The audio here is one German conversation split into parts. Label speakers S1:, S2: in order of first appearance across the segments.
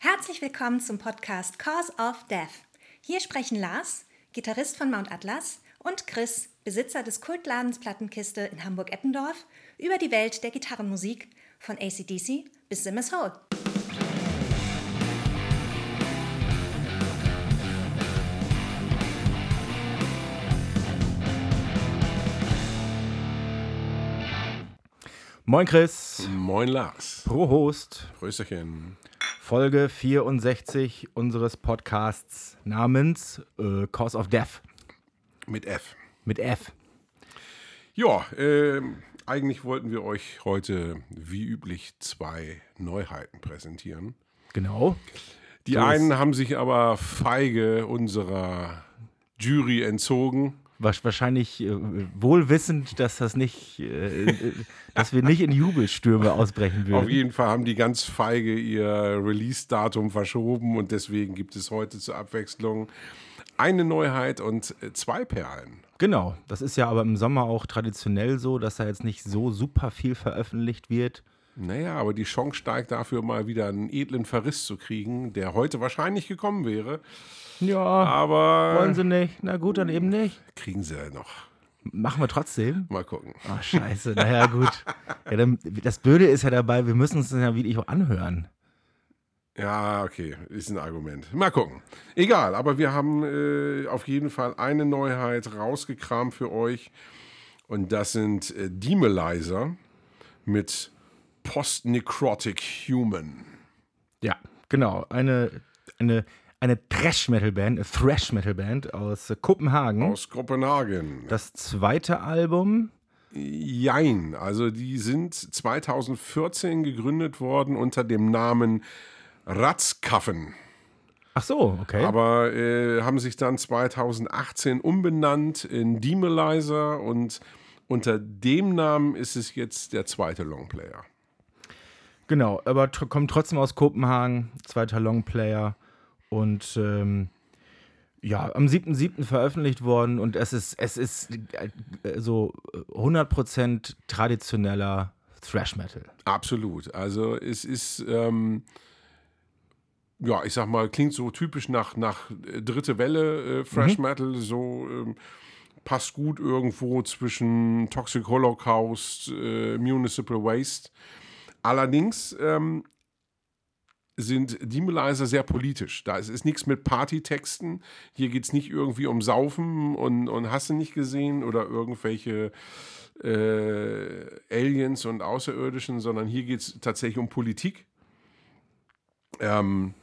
S1: Herzlich willkommen zum Podcast Cause of Death. Hier sprechen Lars, Gitarrist von Mount Atlas, und Chris, Besitzer des Kultladens Plattenkiste in Hamburg-Eppendorf, über die Welt der Gitarrenmusik von ACDC bis Simmers Hole.
S2: Moin Chris.
S3: Moin Lars.
S2: Prost.
S3: Grüßerchen.
S2: Folge 64 unseres Podcasts namens äh, Cause of Death.
S3: Mit F.
S2: Mit F.
S3: Ja, äh, eigentlich wollten wir euch heute wie üblich zwei Neuheiten präsentieren.
S2: Genau.
S3: Die
S2: So
S3: einen haben sich aber feige unserer Jury entzogen.
S2: Wahrscheinlich äh, wohl wissend, dass das nicht, äh, äh, dass wir nicht in Jubelstürme ausbrechen
S3: Auf
S2: würden.
S3: jeden Fall haben die ganz feige ihr Release-Datum verschoben und deswegen gibt es heute zur Abwechslung eine Neuheit und äh, zwei Perlen.
S2: Genau. Das ist ja aber im Sommer auch traditionell so, dass da jetzt nicht so super viel veröffentlicht wird.
S3: Naja, aber die Chance steigt dafür mal wieder einen edlen Verriss zu kriegen, der heute wahrscheinlich gekommen wäre.
S2: Ja.
S3: Aber
S2: Wollen sie nicht? Na gut, dann eben nicht.
S3: kriegen sie ja noch.
S2: Machen wir trotzdem.
S3: Mal gucken.
S2: Ach, scheiße. Naja, gut. Ja, dann, das Blöde ist ja dabei, wir müssen uns das ja wirklich auch anhören.
S3: Ja, okay, ist ein Argument. Mal gucken. Egal, aber wir haben äh, auf jeden Fall eine Neuheit rausgekramt für euch. Und das sind äh, Demolizer mit Post-Necrotic Human.
S2: Ja, genau. Eine, eine, eine Thrash-Metal-Band, eine Thrash-Metal-Band aus Kopenhagen.
S3: Aus Kopenhagen.
S2: das zweite Album.
S3: Jein, also die sind 2014 gegründet worden unter dem Namen Ratzkaffen.
S2: Ach so, okay.
S3: Aber äh, haben sich dann 2018 umbenannt in Demolizer und unter dem Namen ist es jetzt der zweite Longplayer.
S2: Genau, aber kommt trotzdem aus Kopenhagen, zweiter Longplayer. Und ähm, ja, am 7.7. veröffentlicht worden und es ist, es ist äh, so äh, 100% traditioneller Thrash-Metal.
S3: Absolut. Also es ist, ähm, ja, ich sag mal, klingt so typisch nach, nach äh, dritte Welle äh, Fresh Metal, so ähm, passt gut irgendwo zwischen Toxic Holocaust, äh, Municipal Waste. Allerdings ähm, sind Demolizer sehr politisch. Da ist, ist nichts mit Partytexten. Hier geht es nicht irgendwie um Saufen und, und hast du nicht gesehen oder irgendwelche äh, Aliens und Außerirdischen, sondern hier geht es tatsächlich um Politik. Ähm,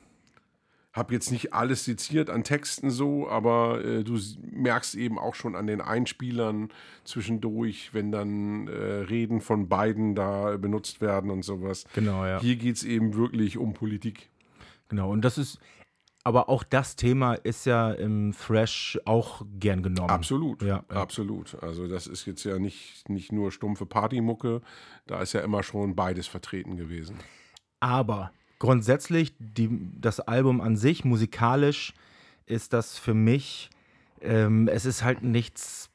S3: hab jetzt nicht alles seziert an Texten so, aber äh, du merkst eben auch schon an den Einspielern zwischendurch, wenn dann äh, Reden von beiden da benutzt werden und sowas.
S2: Genau, ja.
S3: Hier geht es eben wirklich um Politik.
S2: Genau, und das ist, aber auch das Thema ist ja im Thrash auch gern genommen.
S3: Absolut,
S2: Ja, ja.
S3: absolut. Also das ist jetzt ja nicht, nicht nur stumpfe Partymucke, da ist ja immer schon beides vertreten gewesen.
S2: Aber grundsätzlich, die, das Album an sich, musikalisch, ist das für mich, ähm, es ist halt nichts,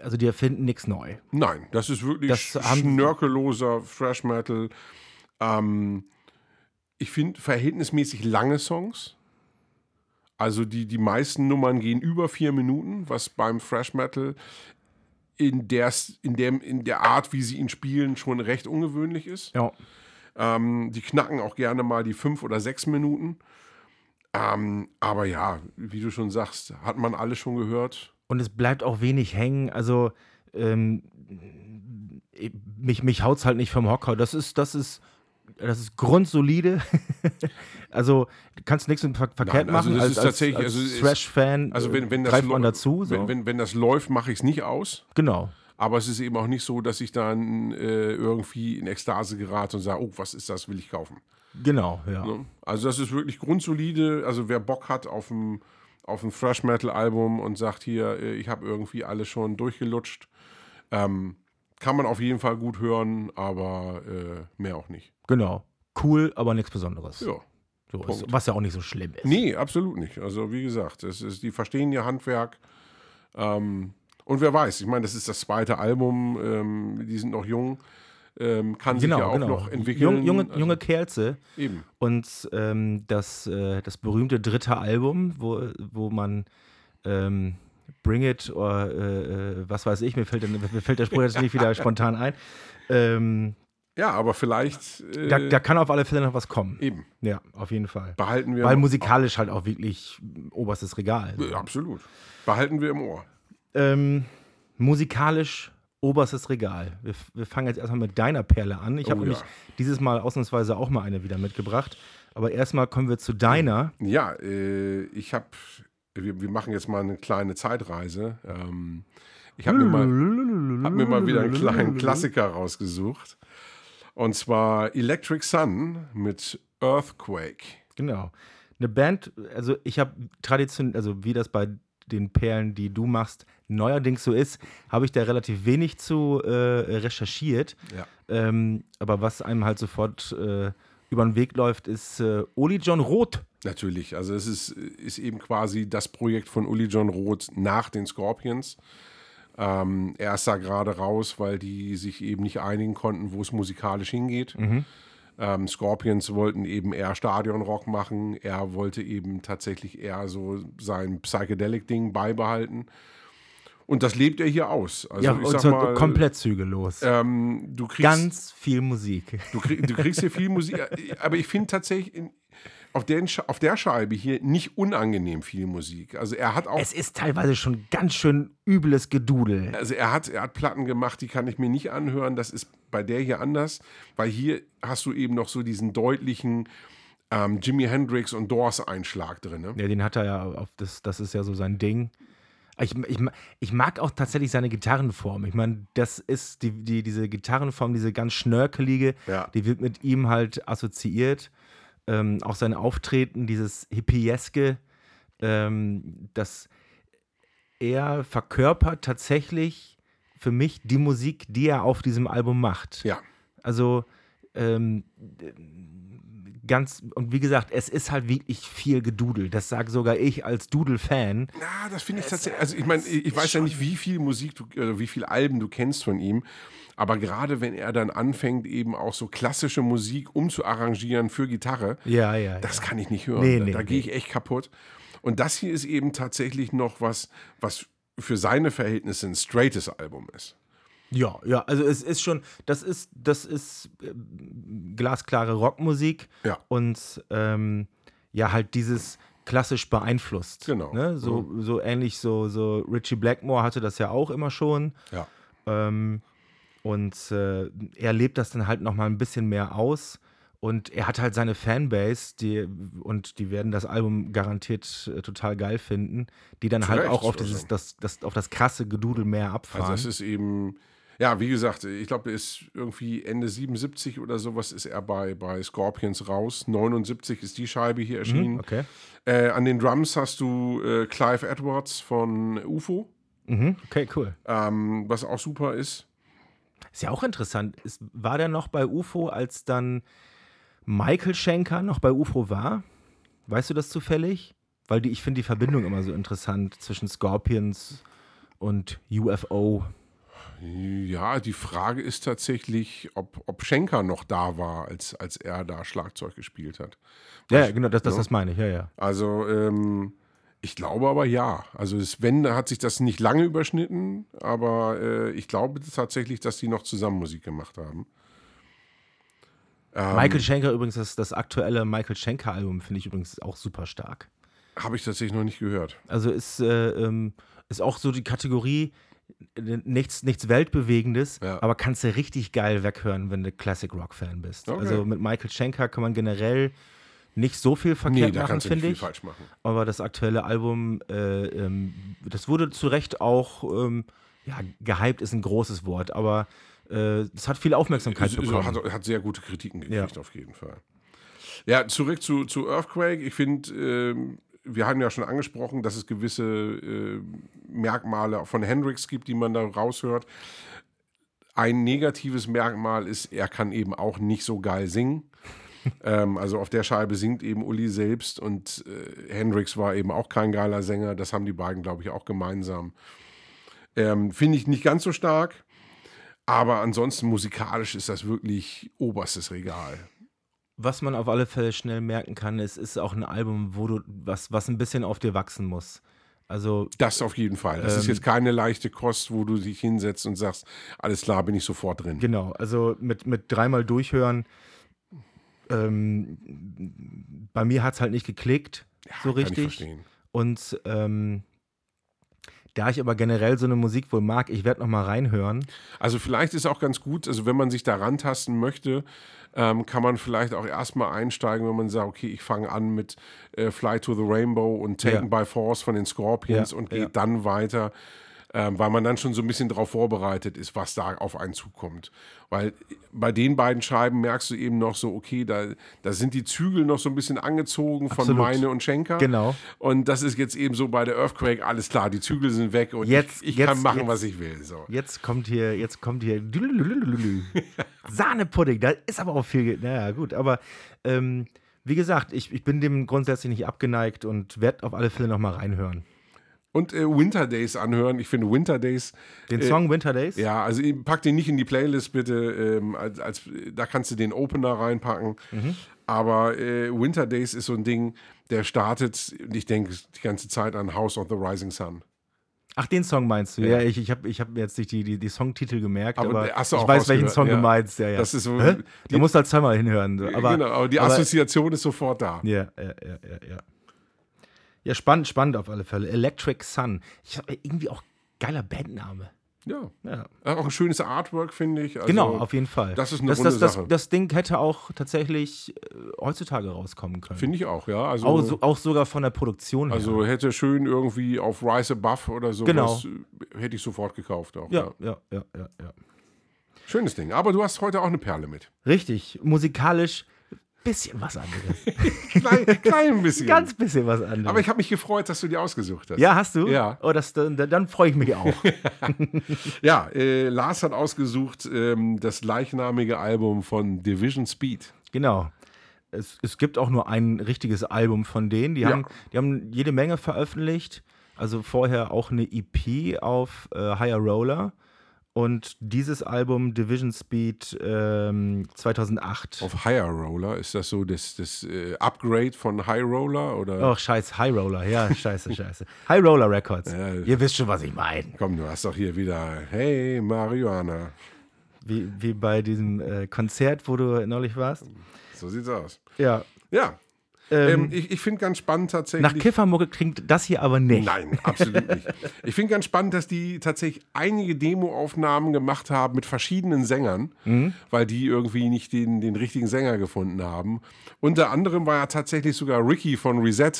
S2: also die erfinden nichts neu.
S3: Nein, das ist wirklich
S2: Das
S3: schnörkelloser Thrash Metal. Ähm, ich finde verhältnismäßig lange Songs. Also die, die meisten Nummern gehen über vier Minuten, was beim Thrash Metal in der, in, dem, in der Art, wie sie ihn spielen, schon recht ungewöhnlich ist.
S2: Ja.
S3: Ähm, die knacken auch gerne mal die fünf oder sechs Minuten. Ähm, aber ja, wie du schon sagst, hat man alles schon gehört.
S2: Und es bleibt auch wenig hängen. Also ähm, mich, mich haut's halt nicht vom Hocker. Das ist, das ist, das ist grundsolide. also kannst nichts mit ver verkehrt
S3: Nein, also
S2: machen.
S3: das
S2: als,
S3: ist
S2: als,
S3: tatsächlich-
S2: als
S3: also es-
S2: Thrash-Fan
S3: Also wenn, wenn das
S2: dazu. So.
S3: Wenn, wenn, wenn das läuft, mache ich es nicht aus.
S2: genau.
S3: Aber es ist eben auch nicht so, dass ich dann äh, irgendwie in Ekstase gerate und sage, oh, was ist das, will ich kaufen.
S2: Genau, ja.
S3: Ne? Also das ist wirklich grundsolide. Also wer Bock hat auf ein, auf ein Thrash Metal Album und sagt hier, äh, ich habe irgendwie alles schon durchgelutscht, ähm, kann man auf jeden Fall gut hören, aber äh, mehr auch nicht.
S2: Genau. Cool, aber nichts Besonderes.
S3: Ja.
S2: So, ist, was ja auch nicht so schlimm ist.
S3: Nee, absolut nicht. Also wie gesagt, es ist, die verstehen ihr Handwerk. Ähm, und wer weiß, ich meine, das ist das zweite Album, ähm, die sind noch jung. ähm, kann sich ja auch noch entwickeln.
S2: Jung, junge,
S3: Also,
S2: junge Kerze.
S3: eben.
S2: Und ähm, das, äh, das berühmte dritte Album, wo, wo man ähm, Bring It oder äh, äh, was weiß ich, mir fällt, der- mir fällt der Spruch jetzt nicht wieder spontan ein. Ähm,
S3: Ja, aber vielleicht äh,
S2: da, da kann auf alle Fälle noch was kommen.
S3: eben
S2: Ja, auf jeden Fall.
S3: behalten wir
S2: Weil musikalisch halt auch wirklich oberstes Regal.
S3: Absolut behalten wir im Ohr.
S2: Ähm, musikalisch oberstes Regal. Wir, wir fangen jetzt erstmal mit deiner Perle an. Ich
S3: Oh
S2: habe
S3: ja.
S2: nämlich dieses Mal ausnahmsweise auch mal eine wieder mitgebracht. Aber erstmal kommen wir zu deiner.
S3: Ja, äh, ich habe, wir, wir machen jetzt mal eine kleine Zeitreise. Ähm, ich habe mir, mal- hab mir mal wieder einen kleinen Klassiker rausgesucht. Und zwar Electric Sun mit Earthquake.
S2: Genau. Eine Band, also ich habe traditionell, also wie das bei den Perlen, die du machst, neuerdings so ist, habe ich da relativ wenig zu äh, recherchiert.
S3: Ja.
S2: Ähm, aber was einem halt sofort äh, über den Weg läuft, ist äh, Oli John Roth.
S3: Natürlich, also es ist, ist eben quasi das Projekt von Uli John Roth nach den Scorpions. Ähm, er ist da gerade raus, weil die sich eben nicht einigen konnten, wo es musikalisch hingeht. Ähm, Scorpions wollten eben eher Stadionrock machen. Er wollte eben tatsächlich eher so sein Psychedelic-Ding beibehalten. Und das lebt er hier aus. Also
S2: ja,
S3: ich sag
S2: so
S3: mal,
S2: komplett zügellos.
S3: ähm, du kriegst
S2: Ganz viel Musik.
S3: Du, krieg, du kriegst hier viel Musik, aber ich finde tatsächlich auf, den, auf der Scheibe hier nicht unangenehm viel Musik. Also er hat auch,
S2: Es ist teilweise schon ganz schön übles Gedudel.
S3: also er hat, er hat Platten gemacht, die kann ich mir nicht anhören. Das ist bei der hier anders, weil hier hast du eben noch so diesen deutlichen ähm, Jimi Hendrix und Doors Einschlag drin. Ne?
S2: Ja, den hat er ja auf das, das ist ja so sein Ding. Ich, ich, ich mag auch tatsächlich seine Gitarrenform. Ich meine, das ist die, die, diese Gitarrenform, diese ganz schnörkelige,
S3: Ja.
S2: die wird mit ihm halt assoziiert. Ähm, auch sein Auftreten, dieses Hippieske, ähm, das er verkörpert tatsächlich für mich die Musik, die er auf diesem Album macht.
S3: Ja,
S2: Also ähm, ganz, und wie gesagt, es ist halt wirklich viel Gedudel. Das sage sogar ich als Dudel-Fan.
S3: Ja, das finde ich tatsächlich. Also ich meine, ich weiß ja nicht, wie viel Musik du, äh, wie viel Alben du kennst von ihm. Aber gerade wenn er dann anfängt, eben auch so klassische Musik umzuarrangieren für Gitarre,
S2: Ja, ja.
S3: das kann ich nicht hören.
S2: Nee,
S3: da
S2: nee,
S3: da gehe ich echt kaputt. Und das hier ist eben tatsächlich noch was, was für seine Verhältnisse ein straightes Album ist.
S2: Ja, ja, also es ist schon, das ist, das ist äh, glasklare Rockmusik
S3: Ja.
S2: und ähm, ja, halt dieses klassisch beeinflusst.
S3: Genau.
S2: Ne? So, so ähnlich, so, so Richie Blackmore hatte das ja auch immer schon.
S3: Ja.
S2: Ähm, und äh, er lebt das dann halt nochmal ein bisschen mehr aus. Und er hat halt seine Fanbase, die, und die werden das Album garantiert äh, total geil finden, die dann halt
S3: Recht,
S2: auch auf, dieses, das, das, auf das krasse Gedudel mehr abfahren.
S3: Also es ist eben, ja, wie gesagt, ich glaube, ist irgendwie Ende 77 oder sowas ist er bei, bei Scorpions raus. 79 ist die Scheibe hier erschienen.
S2: Mhm, okay.
S3: Äh, an den Drums hast du äh, Clive Edwards von UFO,
S2: Mhm, okay, cool.
S3: ähm, was auch super ist.
S2: Ist ja auch interessant. Ist, war der noch bei UFO, als dann Michael Schenker noch bei UFO war? Weißt du das zufällig? Weil die, ich finde die Verbindung immer so interessant zwischen Scorpions und UFO.
S3: Ja, die Frage ist tatsächlich, ob, ob Schenker noch da war, als, als er da Schlagzeug gespielt hat.
S2: Ja, ja genau, das, das, das meine ich, ja, ja.
S3: Also, ähm, ich glaube aber ja. Also, es, wenn, hat sich das nicht lange überschnitten, aber äh, ich glaube tatsächlich, dass die noch zusammen Musik gemacht haben. Ähm.
S2: Michael Schenker übrigens, das, das aktuelle Michael Schenker-Album finde ich übrigens auch super stark.
S3: Habe ich tatsächlich noch nicht gehört.
S2: Also ist, äh, ähm, ist auch so die Kategorie äh, nichts, nichts Weltbewegendes,
S3: Ja.
S2: aber kannst du richtig geil weghören, wenn du Classic Rock-Fan bist.
S3: Okay.
S2: Also mit Michael Schenker kann man generell nicht so viel
S3: Nee,
S2: verkehrt
S3: da
S2: machen, finde ich.
S3: falsch machen.
S2: Aber das aktuelle Album, äh, ähm, das wurde zu Recht auch, ähm, ja, gehypt ist ein großes Wort, aber äh, es hat viel Aufmerksamkeit
S3: Es-
S2: bekommen.
S3: hat, hat sehr gute Kritiken gekriegt,
S2: Ja.
S3: auf jeden Fall. Ja, zurück zu, zu Earthquake. Ich finde, ähm, wir hatten ja schon angesprochen, dass es gewisse äh, Merkmale von Hendrix gibt, die man da raushört. Ein negatives Merkmal ist, er kann eben auch nicht so geil singen. Ähm, also auf der Scheibe singt eben Uli selbst und äh, Hendrix war eben auch kein geiler Sänger. Das haben die beiden, glaube ich, auch gemeinsam. Ähm, Finde ich nicht ganz so stark. Aber ansonsten musikalisch ist das wirklich oberstes Regal.
S2: Was man auf alle Fälle schnell merken kann, es ist auch ein Album, wo du was, was ein bisschen auf dir wachsen muss. Also
S3: Das auf jeden Fall. Das ist
S2: Ähm,
S3: jetzt keine leichte Kost, wo du dich hinsetzt und sagst, alles klar, bin ich sofort drin.
S2: Genau, also mit, mit dreimal durchhören. Ähm, bei mir hat es halt nicht geklickt, so
S3: Kann ich
S2: richtig. Und ähm, da ich aber generell so eine Musik wohl mag, ich werde noch mal reinhören.
S3: Also vielleicht ist auch ganz gut, also wenn man sich da rantasten möchte, ähm, kann man vielleicht auch erstmal einsteigen, wenn man sagt, okay, ich fange an mit äh, Fly to the Rainbow und Taken by Force von den Scorpions
S2: Ja,
S3: und
S2: ja.
S3: geht dann weiter, ähm, weil man dann schon so ein bisschen darauf vorbereitet ist, was da auf einen zukommt. Weil bei den beiden Scheiben merkst du eben noch so, okay, da, da sind die Zügel noch so ein bisschen angezogen von
S2: Absolut.
S3: Meine und Schenker.
S2: Genau.
S3: Und das ist jetzt eben so bei der Earthquake, alles klar, die Zügel sind weg und
S2: Jetzt-
S3: ich, ich
S2: jetzt-
S3: kann machen,
S2: jetzt-
S3: was ich will. So.
S2: Jetzt kommt hier, jetzt kommt hier Sahnepudding. Da ist aber auch viel. Naja, gut, aber ähm, wie gesagt, ich, ich bin dem grundsätzlich nicht abgeneigt und werde auf alle Fälle noch mal reinhören.
S3: Und äh, Winter Days anhören. Ich finde Winter Days.
S2: Den
S3: äh,
S2: Song Winter Days?
S3: Ja, also pack den nicht in die Playlist bitte. Ähm, als, als, da kannst du den Opener reinpacken.
S2: Mhm.
S3: Aber äh, Winter Days ist so ein Ding, der startet, ich denke die ganze Zeit an House of the Rising Sun.
S2: Ach, den Song meinst du?
S3: Ja.
S2: Ja, ich, ich habe ich hab jetzt nicht die, die, die Songtitel gemerkt,
S3: Aber
S2: aber, ich weiß, welchen Song
S3: ja.
S2: du meinst. Ja, ja.
S3: Das ist so-
S2: Hä?
S3: die-
S2: Du musst halt zweimal hinhören. Aber,
S3: genau, aber die
S2: aber-
S3: Assoziation ist sofort da.
S2: Ja, ja, ja, ja, ja. Ja, spannend, spannend auf alle Fälle. Electric Sun. Ich habe irgendwie auch geiler Bandname.
S3: Ja.
S2: Ja.
S3: Auch ein schönes Artwork, finde ich. Also,
S2: genau, auf jeden Fall.
S3: das ist eine
S2: das,
S3: runde
S2: das, das,
S3: Sache.
S2: das Ding hätte auch tatsächlich äh, heutzutage rauskommen können.
S3: Finde ich auch, ja. Also,
S2: auch, so, auch sogar von der Produktion her.
S3: also hätte schön irgendwie auf Rise Above oder sowas,
S2: Genau.
S3: äh, hätte ich sofort gekauft auch.
S2: ja, ja, ja, ja, ja.
S3: Schönes Ding. Aber du hast heute auch eine Perle mit.
S2: Richtig, musikalisch bisschen was anderes.
S3: Klein, klein bisschen.
S2: Ganz bisschen was anderes.
S3: Aber ich habe mich gefreut, dass du die ausgesucht hast.
S2: ja, hast du?
S3: Ja.
S2: Oh, das, dann, dann freue ich mich auch.
S3: Ja, äh, Lars hat ausgesucht ähm, das gleichnamige Album von Division Speed.
S2: Genau. Es, es gibt auch nur ein richtiges Album von denen. Die,
S3: Ja.
S2: haben, die haben jede Menge veröffentlicht. Also vorher auch eine EP auf äh, Higher Roller. Und dieses Album Division Speed ähm, 2008.
S3: Auf Higher Roller ist das so das, das äh, Upgrade von High Roller? Oder?
S2: Oh, scheiß High Roller. Ja, scheiße, scheiße. High Roller Records.
S3: Ja.
S2: Ihr wisst schon, was ich meine.
S3: Komm, du hast doch hier wieder, hey, Marihuana.
S2: Wie, wie bei diesem äh, Konzert, wo du neulich warst.
S3: So sieht's aus.
S2: Ja.
S3: Ja,
S2: Ähm,
S3: ähm, ich, ich finde ganz spannend tatsächlich.
S2: nach Kiffermucke klingt das hier aber nicht.
S3: Nein, absolut nicht. Ich finde ganz spannend, dass die tatsächlich einige Demoaufnahmen gemacht haben mit verschiedenen Sängern,
S2: Mhm.
S3: weil die irgendwie nicht den, den richtigen Sänger gefunden haben. Unter anderem war ja tatsächlich sogar Ricky von Reset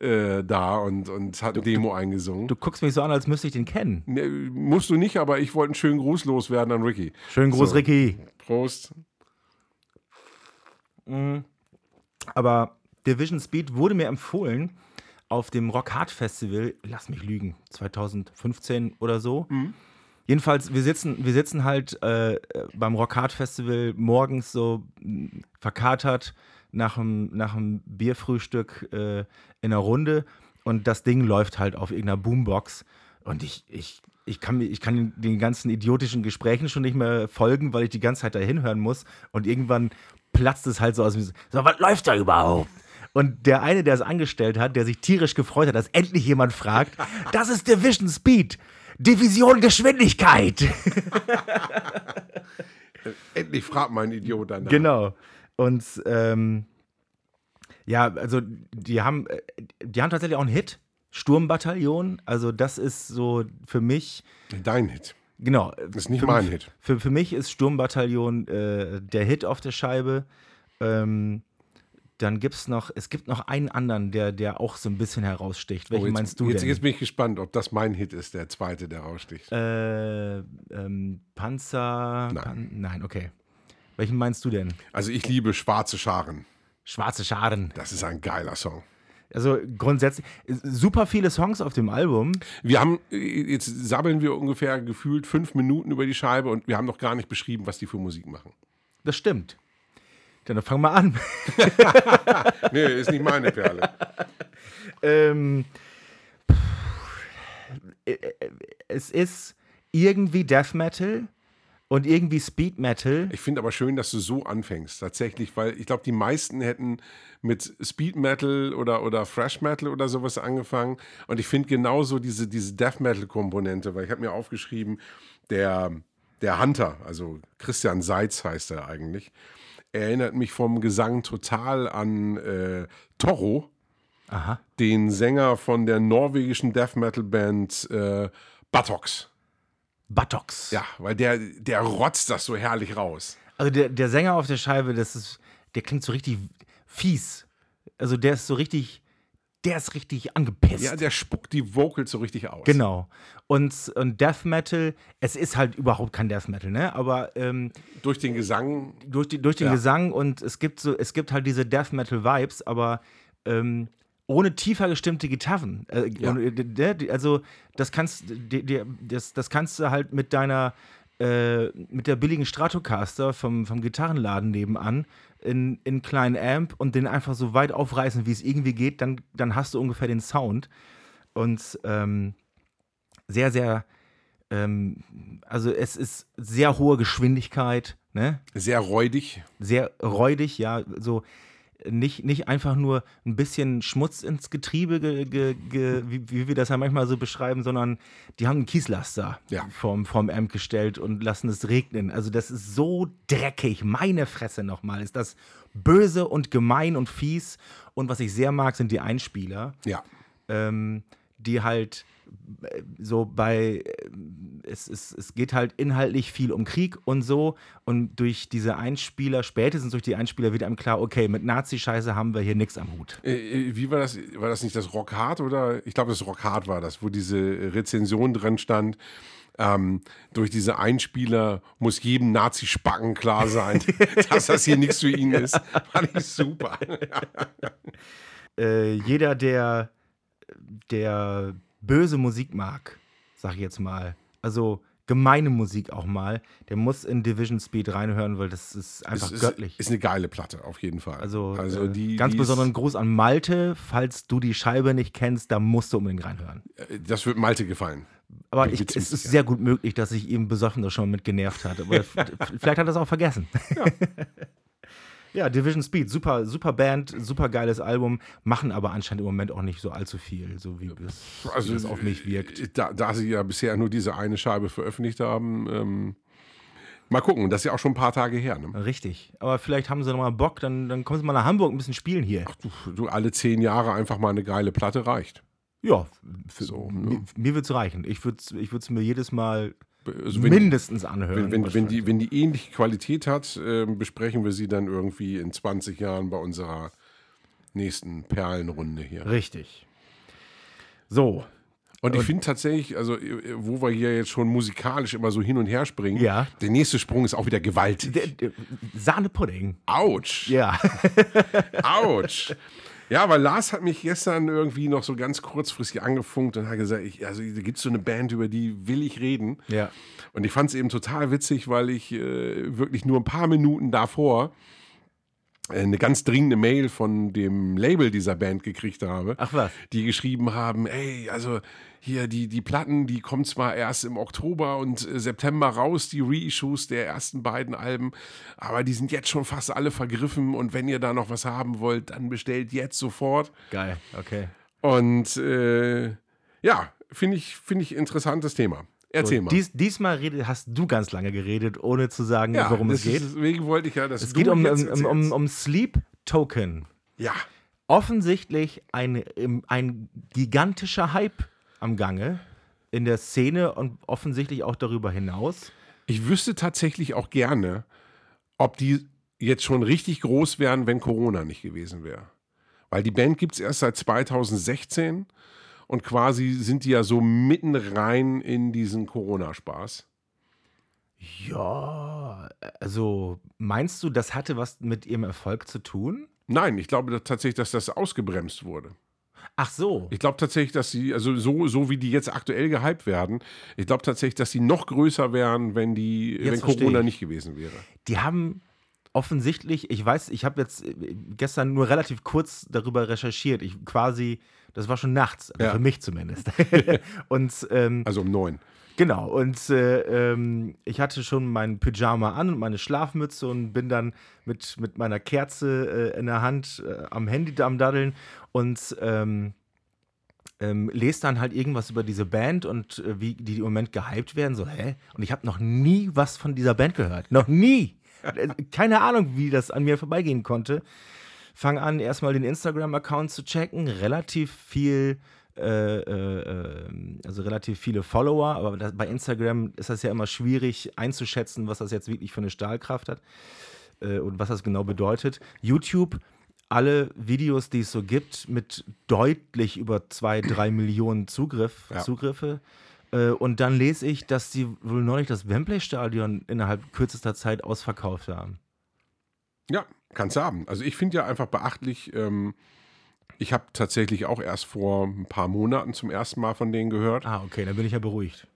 S3: äh, da und, und hat eine Demo eingesungen.
S2: Du guckst mich so an, als müsste ich den kennen.
S3: Ne, musst du nicht, aber ich wollte einen schönen Gruß loswerden an Ricky.
S2: Schönen Gruß,
S3: So.
S2: Ricky.
S3: Prost.
S2: Aber Division Speed wurde mir empfohlen auf dem Rock Hard Festival, lass mich lügen, 2015 oder so. Jedenfalls, wir sitzen, wir sitzen halt äh, beim Rock Hard Festival morgens so mh, verkatert nach dem, nach dem Bierfrühstück äh, in einer Runde. Und das Ding läuft halt auf irgendeiner Boombox. Und ich, ich, ich, kann, ich kann den ganzen idiotischen Gesprächen schon nicht mehr folgen, weil ich die ganze Zeit da hinhören muss. Und irgendwann platzt es halt so aus so, so, was läuft da überhaupt? Und der eine, der es angestellt hat, der sich tierisch gefreut hat, dass endlich jemand fragt, das ist Division Speed, Division Geschwindigkeit.
S3: Endlich fragt mein Idiot danach.
S2: Genau. Und ähm, ja, also die haben, äh, die haben tatsächlich auch einen Hit. Sturmbataillon, also das ist so für mich,
S3: Dein Hit.
S2: Genau.
S3: Das ist nicht
S2: für,
S3: mein Hit.
S2: Für, für mich ist Sturmbataillon äh, der Hit auf der Scheibe. Ähm, dann gibt es noch, es gibt noch einen anderen, der, der auch so ein bisschen heraussticht. Welchen
S3: Oh, jetzt,
S2: meinst du
S3: jetzt,
S2: denn?
S3: jetzt bin ich gespannt, ob das mein Hit ist, der zweite, der raussticht.
S2: äh, ähm, Panzer.
S3: Nein.
S2: Pan Nein, okay. Welchen meinst du denn?
S3: Also ich liebe Schwarze Scharen.
S2: Schwarze Scharen.
S3: Das ist ein geiler Song.
S2: Also grundsätzlich super viele Songs auf dem Album.
S3: Wir haben, äh, jetzt sabbeln wir ungefähr gefühlt fünf Minuten über die Scheibe und wir haben noch gar nicht beschrieben, was die für Musik machen.
S2: Das stimmt. Dann fangen wir an.
S3: Nee, ist nicht meine Perle.
S2: ähm, pff, äh, äh, es ist irgendwie Death Metal, Und irgendwie Speed Metal.
S3: Ich finde aber schön, dass du so anfängst, tatsächlich, weil ich glaube, die meisten hätten mit Speed Metal oder, oder Fresh Metal oder sowas angefangen. Und ich finde genauso diese, diese Death Metal-Komponente, weil ich habe mir aufgeschrieben, der, der Hunter, also Christian Seitz heißt er eigentlich, erinnert mich vom Gesang total an äh, Toro,
S2: Aha.
S3: den Sänger von der norwegischen Death Metal Band äh, Buttocks.
S2: Buttocks.
S3: Ja, weil der, der rotzt das so herrlich raus.
S2: Also der, der Sänger auf der Scheibe, das ist, der klingt so richtig fies. Also der ist so richtig, der ist richtig angepisst.
S3: Ja, der spuckt die Vocals so richtig aus.
S2: Genau. Und, und Death Metal, es ist halt überhaupt kein Death Metal, ne? Aber ähm,
S3: Durch den Gesang.
S2: durch, die, durch den
S3: Ja.
S2: Gesang und es gibt so, es gibt halt diese Death Metal Vibes, aber ähm, ohne tiefer gestimmte Gitarren. Äh,
S3: Ja.
S2: äh, also das kannst, das, das kannst du halt mit deiner äh, mit der billigen Stratocaster vom, vom Gitarrenladen nebenan in, in kleinen Amp und den einfach so weit aufreißen, wie es irgendwie geht, dann, dann hast du ungefähr den Sound. Und ähm, sehr, sehr, ähm, also es ist sehr hohe Geschwindigkeit, ne?
S3: Sehr räudig.
S2: sehr räudig, ja, so nicht, nicht einfach nur ein bisschen Schmutz ins Getriebe, ge, ge, ge, wie, wie wir das ja manchmal so beschreiben, sondern die haben einen Kieslaster
S3: Ja.
S2: vorm, vorm Amp gestellt und lassen es regnen. Also das ist so dreckig, meine Fresse nochmal, ist das böse und gemein und fies. Und was ich sehr mag, sind die Einspieler
S3: Ja.
S2: ähm, die halt äh, so bei, es, es, es geht halt inhaltlich viel um Krieg und so und durch diese Einspieler, spätestens durch die Einspieler wird einem klar, okay, mit Nazi-Scheiße haben wir hier nichts am Hut.
S3: Äh, äh, Wie war das? War das nicht das Rock Hard oder? Ich glaube, das Rock Hard war das, wo diese Rezension drin stand. Ähm, durch diese Einspieler muss jedem Nazi-Spacken klar sein, dass das hier nichts für ihn ist. Fand ich super.
S2: Äh, jeder, der, der böse Musik mag, sag ich jetzt mal, also gemeine Musik auch mal, der muss in Division Speed reinhören, weil das ist einfach
S3: ist,
S2: göttlich.
S3: ist eine geile Platte, auf jeden Fall.
S2: Also,
S3: also
S2: äh,
S3: die,
S2: ganz
S3: die
S2: besonderen Gruß an Malte. Falls du die Scheibe nicht kennst, da musst du unbedingt reinhören.
S3: Ist, äh, das wird Malte gefallen.
S2: Aber ich, es ist sehr gut möglich, dass ich ihm besoffen das schon mit genervt hatte. Vielleicht hat er es auch vergessen.
S3: Ja.
S2: Ja, Division Speed, super, super Band, super geiles Album, machen aber anscheinend im Moment auch nicht so allzu viel, so wie es,
S3: Also,
S2: wie es auf mich wirkt.
S3: äh, Da, da sie ja bisher nur diese eine Scheibe veröffentlicht haben, ähm, mal gucken. Das ist ja auch schon ein paar Tage her. Ne?
S2: Richtig. Aber vielleicht haben sie noch mal Bock, dann, dann kommen sie mal nach Hamburg ein bisschen spielen hier.
S3: Du, du alle zehn Jahre einfach mal eine geile Platte reicht.
S2: Ja, für,
S3: So,
S2: mir,
S3: ne?
S2: mir wird es reichen. Ich würde es ich mir jedes Mal
S3: Also wenn,
S2: mindestens anhören.
S3: wenn, wenn, wenn, die, wenn die ähnliche Qualität hat, ähm, besprechen wir sie dann irgendwie in 20 Jahren bei unserer nächsten Perlenrunde hier.
S2: Richtig. So,
S3: Und ich finde tatsächlich, also äh, wo wir hier jetzt schon musikalisch immer so hin und her springen,
S2: Ja.
S3: der nächste Sprung ist auch wieder gewaltig.
S2: Sahnepudding.
S3: Autsch!
S2: Ja.
S3: Autsch. Ja, weil Lars hat mich gestern irgendwie noch so ganz kurzfristig angefunkt und hat gesagt, ich, also da gibt es so eine Band, über die will ich reden.
S2: ja.
S3: Und ich fand es eben total witzig, weil ich äh, wirklich nur ein paar Minuten davor eine ganz dringende Mail von dem Label dieser Band gekriegt habe.
S2: Ach was.
S3: Die geschrieben haben, ey, also hier die, die Platten, die kommen zwar erst im Oktober und äh, September raus, die Reissues der ersten beiden Alben, aber die sind jetzt schon fast alle vergriffen und wenn ihr da noch was haben wollt, dann bestellt jetzt sofort.
S2: Geil, okay.
S3: Und äh, ja, finde ich, finde ich interessantes Thema. Erzähl
S2: So,
S3: mal.
S2: Dies, diesmal rede, hast du ganz lange geredet, ohne zu sagen,
S3: ja,
S2: worum es geht.
S3: Ist, deswegen wollte ich ja, dass
S2: es
S3: du
S2: geht um, um, um, um, Sleep Token.
S3: Ja,
S2: Offensichtlich ein, ein gigantischer Hype am Gange in der Szene und offensichtlich auch darüber hinaus.
S3: ich wüsste tatsächlich auch gerne, ob die jetzt schon richtig groß wären, wenn Corona nicht gewesen wäre. Weil die Band gibt es erst seit 2016 und quasi sind die ja so mitten rein in diesen Corona-Spaß.
S2: Ja, also meinst du, das hatte was mit ihrem Erfolg zu tun?
S3: Nein, ich glaube dass tatsächlich, dass das ausgebremst wurde.
S2: Ach so.
S3: Ich glaube tatsächlich, dass sie, also so, so wie die jetzt aktuell gehypt werden, ich glaube tatsächlich, dass sie noch größer wären, wenn die,
S2: Jetzt
S3: wenn Corona
S2: ich.
S3: nicht gewesen wäre.
S2: Die haben offensichtlich, ich weiß, ich habe jetzt äh, gestern nur relativ kurz darüber recherchiert. Ich quasi, das war schon nachts, also
S3: Ja.
S2: für mich zumindest. Und ähm,
S3: Also um neun.
S2: Genau, und äh, ähm, ich hatte schon mein Pyjama an und meine Schlafmütze und bin dann mit, mit meiner Kerze äh, in der Hand äh, am Handy am Daddeln und ähm, ähm, lese dann halt irgendwas über diese Band und äh, wie die im Moment gehypt werden. So, hä? Und ich habe noch nie was von dieser Band gehört. Noch nie. Keine Ahnung, wie das an mir vorbeigehen konnte. Fang an, erstmal den Instagram-Account zu checken. Relativ viel äh, äh, also relativ viele Follower, aber das, bei Instagram ist das ja immer schwierig einzuschätzen, was das jetzt wirklich für eine Stahlkraft hat äh, und was das genau bedeutet. YouTube, alle Videos, die es so gibt, mit deutlich über zwei, drei Millionen Zugriff,
S3: Ja.
S2: Zugriffe. Äh, und dann lese ich, dass sie wohl neulich das Wembley-Stadion innerhalb kürzester Zeit ausverkauft haben.
S3: Ja, kannst du haben. Also ich finde ja einfach beachtlich, ähm, ich habe tatsächlich auch erst vor ein paar Monaten zum ersten Mal von denen gehört,
S2: Ah, okay, dann bin ich ja beruhigt.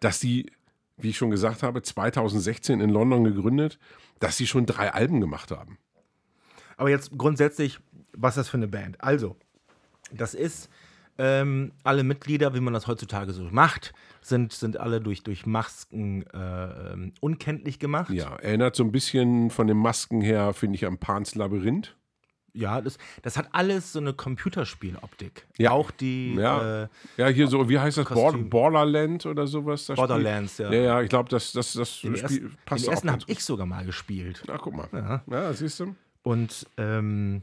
S3: dass die, wie ich schon gesagt habe, 2016 in London gegründet, dass sie schon drei Alben gemacht haben.
S2: Aber jetzt grundsätzlich, was ist das für eine Band? Also, das ist, ähm, alle Mitglieder, wie man das heutzutage so macht, sind, sind alle durch, durch Masken äh, unkenntlich gemacht.
S3: Ja, erinnert so ein bisschen von den Masken her, finde ich, an Pans Labyrinth.
S2: Ja, das, das hat alles so eine Computerspieloptik.
S3: Ja.
S2: Auch die
S3: Ja.
S2: äh,
S3: Ja, hier so, wie heißt das?
S2: Kostüm.
S3: Borderland oder sowas?
S2: Borderlands, ja.
S3: Ja, ja, ich glaube, das, das, das
S2: den
S3: Spiel
S2: ersten,
S3: passt
S2: den
S3: auch
S2: ersten habe ich sogar mal gespielt.
S3: Na, guck mal.
S2: Ja.
S3: Ja, siehst du?
S2: Und ähm,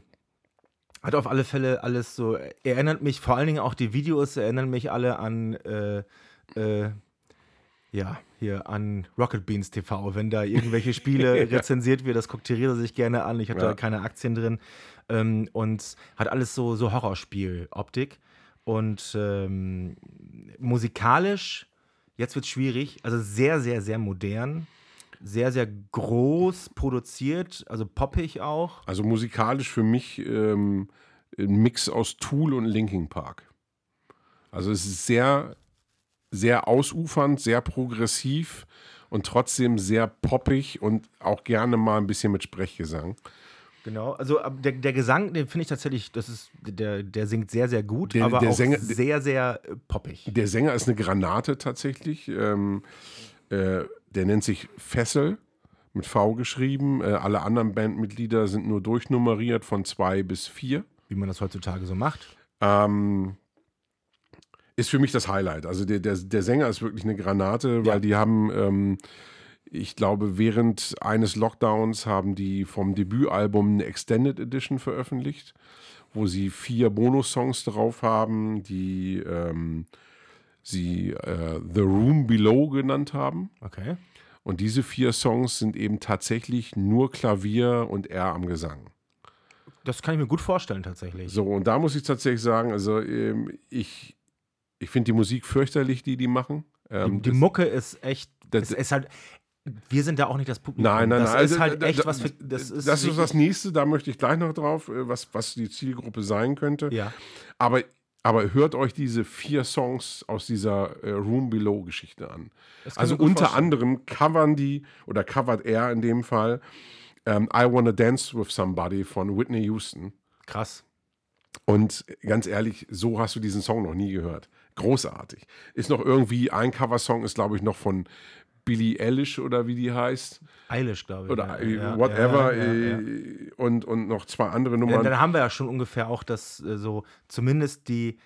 S2: hat auf alle Fälle alles so, erinnert mich, vor allen Dingen auch die Videos erinnern mich alle an, äh, äh, ja, hier an Rocket Beans TV. Wenn da irgendwelche Spiele rezensiert wird, das guckt Theresa sich gerne an. Ich habe
S3: Ja.
S2: da keine Aktien drin. Ähm, und hat alles so, so Horrorspiel-Optik. Und ähm, musikalisch, jetzt wird es schwierig, also sehr, sehr, sehr modern. Sehr, sehr groß produziert, also poppig auch.
S3: Also musikalisch für mich ähm, ein Mix aus Tool und Linkin Park. Also es ist sehr, sehr ausufernd, sehr progressiv und trotzdem sehr poppig und auch gerne mal ein bisschen mit Sprechgesang.
S2: Genau, also ab- der, der Gesang, den finde ich tatsächlich, das ist, der, der singt sehr, sehr gut,
S3: Der-
S2: aber
S3: der
S2: auch
S3: Sänger-
S2: sehr, sehr äh, poppig.
S3: Der Sänger ist eine Granate tatsächlich. Ähm, äh, der nennt sich Fessel mit V geschrieben. Äh, alle anderen Bandmitglieder sind nur durchnummeriert von zwei bis vier.
S2: Wie man das heutzutage so macht.
S3: Ähm, ist für mich das Highlight. Also der, der, der Sänger ist wirklich eine Granate,
S2: Ja.
S3: weil die haben, ähm, ich glaube, während eines Lockdowns haben die vom Debütalbum eine Extended Edition veröffentlicht, wo sie vier Bonus-Songs drauf haben, die ähm, sie äh, The Room Below genannt haben.
S2: Okay.
S3: Und diese vier Songs sind eben tatsächlich nur Klavier und er am Gesang.
S2: Das kann ich mir gut vorstellen, tatsächlich.
S3: So, und da muss ich tatsächlich sagen, also ähm, ich, ich finde die Musik fürchterlich, die die machen.
S2: Die,
S3: Ähm,
S2: die
S3: das-
S2: Mucke ist echt,
S3: das-
S2: das ist halt, wir sind da auch nicht das Publikum.
S3: Nein, nein,
S2: das
S3: nein.
S2: ist
S3: also,
S2: halt echt
S3: da-
S2: was für, das ist,
S3: das ist das nächste, da möchte ich gleich noch drauf, äh, was, was die Zielgruppe sein könnte.
S2: Ja,
S3: Aber, aber hört euch diese vier Songs aus dieser äh, Room Below Geschichte an. Also unter
S2: vorstellen.
S3: anderem covern die, oder covert er in dem Fall, ähm, I Wanna Dance with Somebody von Whitney Houston.
S2: Krass.
S3: Und ganz ehrlich, so hast du diesen Song noch nie gehört. Großartig. Ist noch irgendwie, ein Coversong ist, glaube ich, noch von Billie Eilish oder wie die heißt.
S2: Eilish, glaube ich.
S3: Oder
S2: ja,
S3: äh,
S2: ja,
S3: whatever.
S2: Ja, ja, ja.
S3: äh, Und, und noch zwei andere
S2: Ja,
S3: Nummern.
S2: dann haben wir ja schon ungefähr auch das äh, so, zumindest die,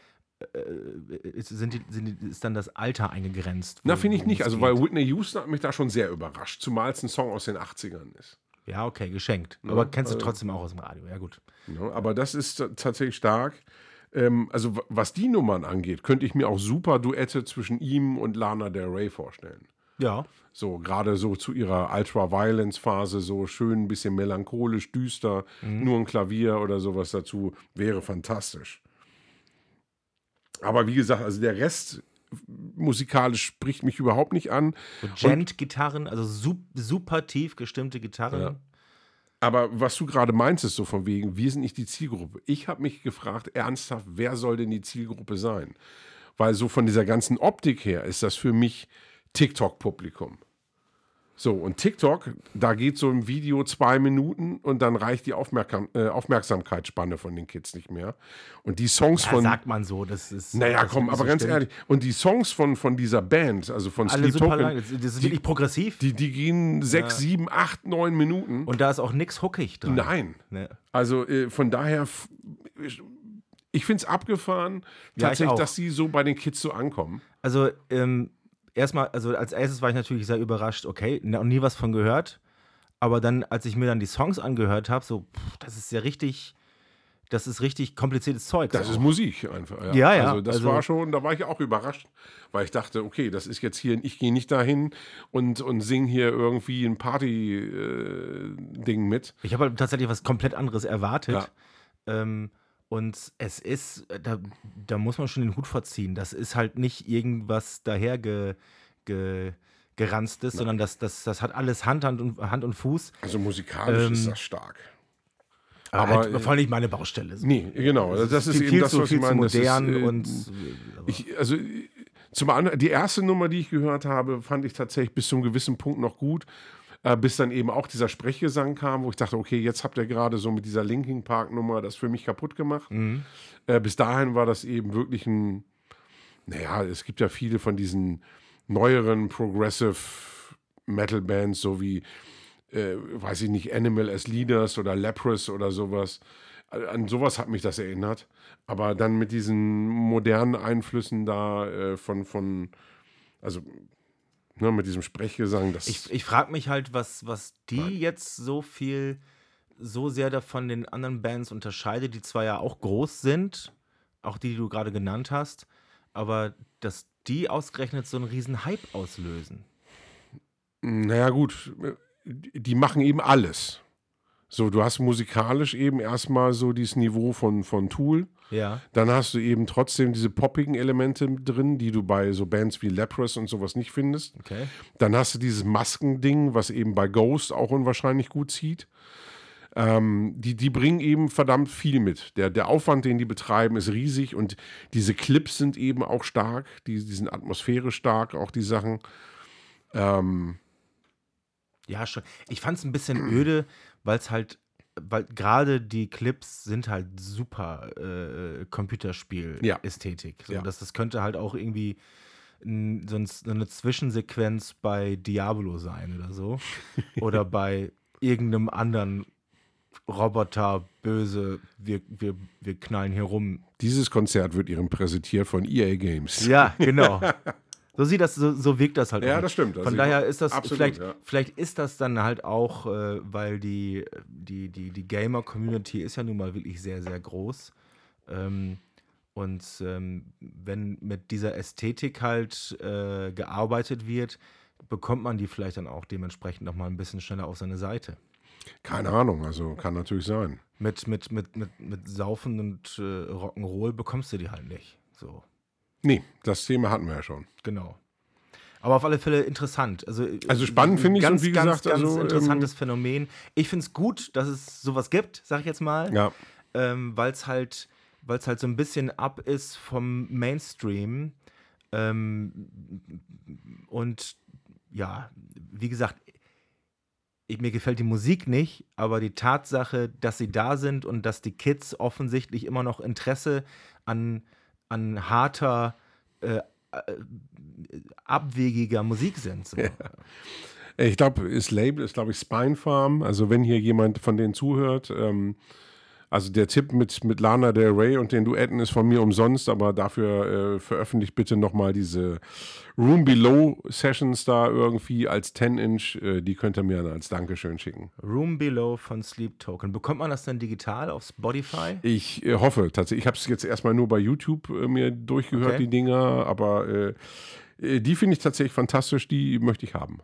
S2: ist, sind die, sind die, ist dann das Alter eingegrenzt.
S3: Na, finde ich nicht. Also, weil Whitney Houston hat mich da schon sehr überrascht. Zumal es ein Song aus den 80ern ist.
S2: Ja, okay, geschenkt. Aber kennst du trotzdem auch aus dem Radio, ja gut.
S3: Ne? Aber das ist tatsächlich stark. Ähm, also, was die Nummern angeht, könnte ich mir auch super Duette zwischen ihm und Lana Del Rey vorstellen.
S2: Ja,
S3: So, gerade so zu ihrer Ultra-Violence-Phase, so schön ein bisschen melancholisch, düster, nur ein Klavier oder sowas dazu, wäre fantastisch. Aber wie gesagt, also der Rest musikalisch spricht mich überhaupt nicht an.
S2: so Gent-Gitarren, also sup, super tief gestimmte Gitarren.
S3: Ja. Aber was du gerade meinst, ist so von wegen, wir sind nicht die Zielgruppe. Ich habe mich gefragt, ernsthaft, wer soll denn die Zielgruppe sein? Weil so von dieser ganzen Optik her ist das für mich TikTok-Publikum. So, und TikTok, da geht so ein Video zwei Minuten und dann reicht die Aufmerksam äh, Aufmerksamkeitsspanne von den Kids nicht mehr. Und die Songs
S2: Ja,
S3: von.
S2: sagt man so, das ist.
S3: naja,
S2: das
S3: komm, aber
S2: so
S3: ganz
S2: stimmt.
S3: ehrlich, und die Songs von, von dieser Band, also von
S2: Alle
S3: Sleep Token,
S2: lang. Das ist wirklich progressiv.
S3: die, die gehen sechs, sieben, acht, neun Minuten.
S2: und da ist auch nix huckig dran.
S3: Nein.
S2: Ne?
S3: Also äh, von daher, ich finde es abgefahren,
S2: Ja, ich
S3: tatsächlich, dass sie so bei den Kids so ankommen.
S2: Also, ähm, erstmal, also als erstes war ich natürlich sehr überrascht, okay, noch nie was von gehört. Aber dann, als ich mir dann die Songs angehört habe, so, pff, das ist ja richtig, das ist richtig kompliziertes Zeug.
S3: Das
S2: so.
S3: ist Musik einfach. Ja,
S2: Ja, ja,
S3: Also das
S2: also-
S3: war schon, da war ich auch überrascht, weil ich dachte, okay, das ist jetzt hier, ich gehe nicht dahin und, und singe hier irgendwie ein Party-Ding mit.
S2: Ich habe halt tatsächlich was komplett anderes erwartet.
S3: Ja.
S2: Ähm, und es ist, da, da muss man schon den Hut vorziehen. Das ist halt nicht irgendwas daher ge, ge, geranztes, sondern das, das, das hat alles Hand, Hand, und, Hand und Fuß.
S3: Also musikalisch
S2: Ähm,
S3: ist das stark.
S2: Aber halt
S3: äh,
S2: vor allem nicht meine Baustelle. So.
S3: Nee, genau. Das ist
S2: viel,
S3: eben
S2: viel
S3: das,
S2: zu,
S3: was
S2: viel
S3: ich
S2: zu
S3: meine. Das ist,
S2: modern
S3: äh,
S2: und
S3: Ich, also äh, zum anderen, die erste Nummer, die ich gehört habe, fand ich tatsächlich bis zu einem gewissen Punkt noch gut. Äh, bis dann eben auch dieser Sprechgesang kam, wo ich dachte, okay, jetzt habt ihr gerade so mit dieser Linking Park Nummer das für mich kaputt gemacht. Äh, bis dahin war das eben wirklich ein, naja, es gibt ja viele von diesen neueren Progressive Metal Bands, so wie, äh, weiß ich nicht, Animal as Leaders oder Leprous oder sowas. Äh, An sowas hat mich das erinnert. Aber dann mit diesen modernen Einflüssen da äh, von, von, also ne, mit diesem Sprechgesang, das
S2: ich, ich frage mich halt, was, was die jetzt so viel, so sehr davon den anderen Bands unterscheidet, die zwar ja auch groß sind, auch die, die du gerade genannt hast, aber dass die ausgerechnet so einen riesen Hype auslösen.
S3: Naja, gut, die machen eben alles. So, du hast musikalisch eben erstmal so dieses Niveau von, von Tool.
S2: Ja.
S3: Dann hast du eben trotzdem diese poppigen Elemente drin, die du bei so Bands wie Leprous und sowas nicht findest.
S2: Okay.
S3: Dann hast du dieses Maskending, was eben bei Ghost auch unwahrscheinlich gut zieht. Ähm, die, die bringen eben verdammt viel mit. Der, der Aufwand, den die betreiben, ist riesig und diese Clips sind eben auch stark. Die, die sind atmosphärisch stark, auch die Sachen. Ähm,
S2: Ja, schon. Ich fand es ein bisschen öde, weil es halt, weil gerade die Clips sind halt super äh, Computerspiel-Ästhetik. So,
S3: Ja.
S2: das, das könnte halt auch irgendwie n, so, ein, so eine Zwischensequenz bei Diablo sein oder so. oder bei irgendeinem anderen Roboter, böse, wir, wir, wir knallen hier rum.
S3: dieses Konzert wird Ihnen präsentiert von EA Games.
S2: Ja, genau. So sieht das, so, so wirkt das halt.
S3: Ja, das stimmt. Also
S2: Von daher ist das
S3: absolut,
S2: vielleicht,
S3: ja.
S2: vielleicht ist das dann halt auch, äh, weil die, die, die, die Gamer-Community ist ja nun mal wirklich sehr, sehr groß. Ähm, und ähm, wenn mit dieser Ästhetik halt äh, gearbeitet wird, bekommt man die vielleicht dann auch dementsprechend noch mal ein bisschen schneller auf seine Seite.
S3: Keine Ahnung, also kann natürlich sein.
S2: Mit, mit, mit, mit, mit Saufen und äh, Rock'n'Roll bekommst du die halt nicht. So.
S3: Nee, das Thema hatten wir ja schon.
S2: Genau. Aber auf alle Fälle interessant. Also,
S3: Also spannend finde
S2: ganz,
S3: und wie
S2: ganz,
S3: gesagt,
S2: ganz
S3: also,
S2: interessantes Phänomen. Ich finde es gut, dass es sowas gibt, sag ich jetzt mal,
S3: Ja.
S2: ähm, weil es halt, weil's halt so ein bisschen ab ist vom Mainstream. Ähm, und ja, wie gesagt, ich, mir gefällt die Musik nicht, aber die Tatsache, dass sie da sind und dass die Kids offensichtlich immer noch Interesse an, an harter, äh, äh, abwegiger Musik sind. So.
S3: Ich glaube, das Label ist, glaube ich, Spine Farm. Also, wenn hier jemand von denen zuhört, ähm, also der Tipp mit, mit Lana Del Rey und den Duetten ist von mir umsonst, aber dafür äh, veröffentlicht bitte nochmal diese Room Below Sessions da irgendwie als 10-Inch. Äh, die könnt ihr mir dann als Dankeschön schicken.
S2: Room Below von Sleep Token. Bekommt man das dann digital auf Spotify?
S3: Ich äh, hoffe tatsächlich. Ich habe es jetzt erstmal nur bei YouTube äh, mir durchgehört,
S2: Okay.
S3: die Dinger, aber äh, äh, die finde ich tatsächlich fantastisch. Die möchte ich haben.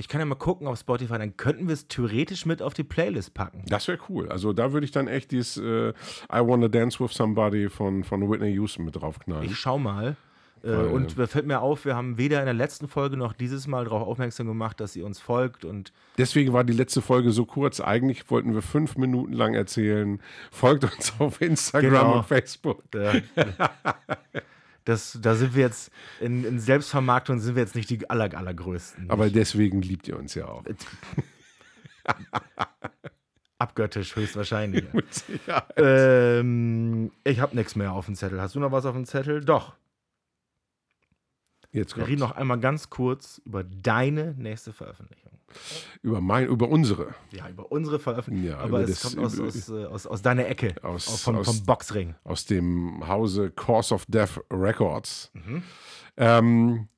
S2: Ich kann ja mal gucken auf Spotify, dann könnten wir es theoretisch mit auf die Playlist packen.
S3: Das wäre cool. Also da würde ich dann echt dieses äh, I Wanna Dance with Somebody von, von Whitney Houston mit draufknallen.
S2: Ich schau mal. Äh,
S3: Weil-
S2: und da fällt mir auf, wir haben weder in der letzten Folge noch dieses Mal darauf aufmerksam gemacht, dass ihr uns folgt. Und
S3: Deswegen war die letzte Folge so kurz. Eigentlich wollten wir fünf Minuten lang erzählen. Folgt uns auf Instagram
S2: Genau.
S3: und Facebook.
S2: äh, Das, da sind wir jetzt in, in Selbstvermarktung sind wir jetzt nicht die aller, allergrößten.
S3: Aber deswegen liebt ihr uns ja auch.
S2: Abgöttisch höchstwahrscheinlich. Ähm, ich habe nichts mehr auf dem Zettel. Hast du noch was auf dem Zettel? Doch.
S3: Jetzt
S2: Wir
S3: kommt
S2: reden noch einmal ganz kurz über deine nächste Veröffentlichung.
S3: Über mein, über unsere.
S2: Ja, über unsere Veröffentlichung.
S3: Ja,
S2: aber es
S3: das-
S2: kommt aus,
S3: über-
S2: aus, äh, aus, aus deiner Ecke.
S3: Aus-
S2: aus, vom, Boxring.
S3: aus dem Hause Course of Death Records. Ähm,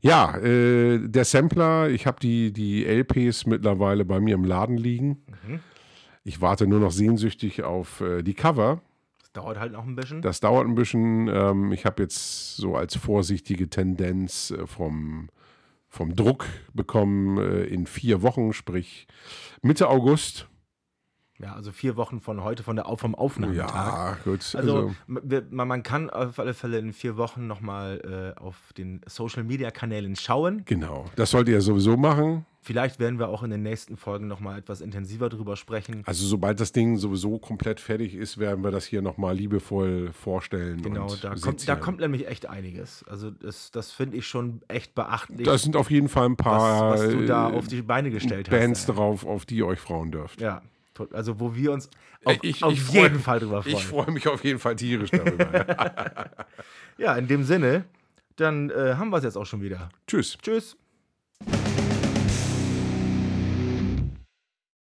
S3: ja, äh, der Sampler, ich habe die, die LPs mittlerweile bei mir im Laden liegen. Ich warte nur noch sehnsüchtig auf äh, die Cover.
S2: Das dauert halt noch ein bisschen.
S3: Das dauert ein bisschen. Ähm, ich habe jetzt so als vorsichtige Tendenz äh, vom, vom Druck bekommen äh, in vier Wochen, sprich Mitte August.
S2: Ja, also vier Wochen von heute, von der, vom Aufnahmetag.
S3: Ja, gut.
S2: Also, wir- man, man kann auf alle Fälle in vier Wochen nochmal äh, auf den Social Media Kanälen schauen.
S3: genau. Das sollt ihr sowieso machen.
S2: Vielleicht werden wir auch in den nächsten Folgen nochmal etwas intensiver drüber sprechen.
S3: Also sobald das Ding sowieso komplett fertig ist, werden wir das hier nochmal liebevoll vorstellen.
S2: Genau,
S3: und
S2: da kommt, da kommt nämlich echt einiges. Also das, das finde ich schon echt beachtlich,
S3: Das sind auf jeden Fall ein paar
S2: was, was du da auf die Beine gestellt
S3: Bands
S2: hast.
S3: drauf, auf die ihr euch freuen dürft.
S2: Ja, also wo wir uns auf,
S3: Ich-
S2: auf
S3: ich freu-
S2: jeden Fall drüber freuen.
S3: Ich freue mich auf jeden Fall tierisch darüber.
S2: ja, in dem Sinne, dann äh, haben wir es jetzt auch schon wieder.
S3: Tschüss.
S2: Tschüss.